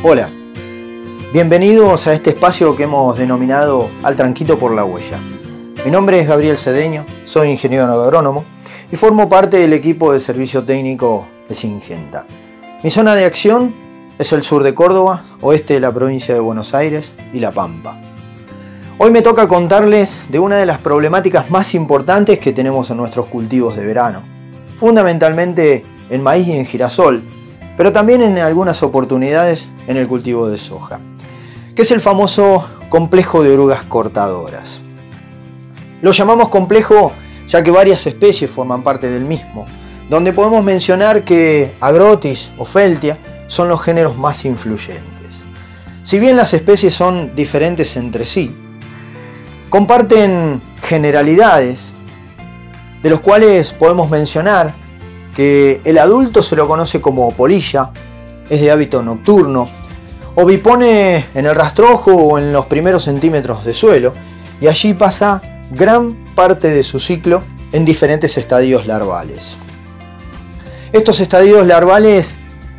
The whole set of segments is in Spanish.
Hola, bienvenidos a este espacio que hemos denominado Al Tranquito por la Huella. Mi nombre es Gabriel Cedeño, soy ingeniero agrónomo y formo parte del equipo de servicio técnico de Singenta. Mi zona de acción es el sur de Córdoba, oeste de la provincia de Buenos Aires y La Pampa. Hoy me toca contarles de una de las problemáticas más importantes que tenemos en nuestros cultivos de verano, fundamentalmente en maíz y en girasol, pero también en algunas oportunidades en el cultivo de soja, que es el famoso complejo de orugas cortadoras. Lo llamamos complejo ya que varias especies forman parte del mismo, donde podemos mencionar que Agrotis o Feltia son los géneros más influyentes. Si bien las especies son diferentes entre sí, comparten generalidades, de los cuales podemos mencionar que el adulto se lo conoce como polilla, es de hábito nocturno, o bipone en el rastrojo o en los primeros centímetros de suelo, y allí pasa gran parte de su ciclo en diferentes estadios larvales. Estos estadios larvales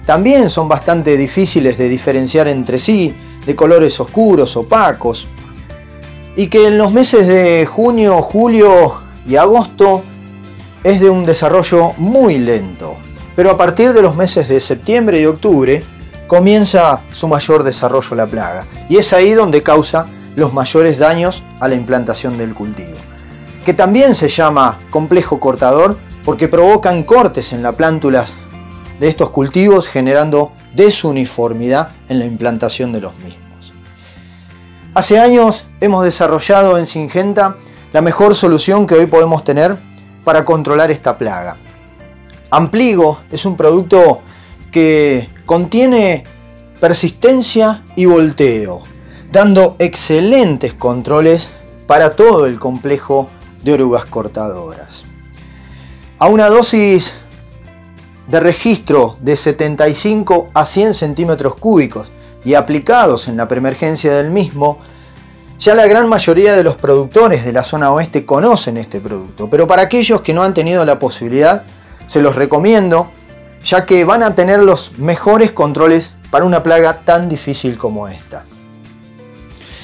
también son bastante difíciles de diferenciar entre sí, de colores oscuros, opacos, y que en los meses de junio, julio y agosto es de un desarrollo muy lento, pero a partir de los meses de septiembre y octubre comienza su mayor desarrollo la plaga, y es ahí donde causa los mayores daños a la implantación del cultivo, que también se llama complejo cortador porque provocan cortes en las plántulas de estos cultivos generando desuniformidad en la implantación de los mismos. Hace años hemos desarrollado en Singenta la mejor solución que hoy podemos tener para controlar esta plaga. Ampligo es un producto que contiene persistencia y volteo, dando excelentes controles para todo el complejo de orugas cortadoras. A una dosis de registro de 75 a 100 centímetros cúbicos y aplicados en la preemergencia del mismo, ya la gran mayoría de los productores de la zona oeste conocen este producto, pero para aquellos que no han tenido la posibilidad, se los recomiendo, ya que van a tener los mejores controles para una plaga tan difícil como esta.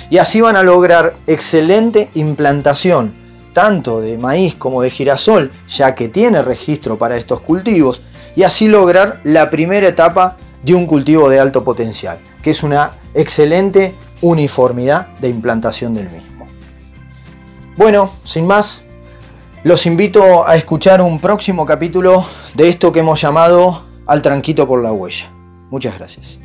Y así van a lograr excelente implantación tanto de maíz como de girasol, ya que tiene registro para estos cultivos, y así lograr la primera etapa de un cultivo de alto potencial, que es una excelente uniformidad de implantación del mismo. Bueno, sin más, los invito a escuchar un próximo capítulo de esto que hemos llamado Al tranquito por la huella. Muchas gracias.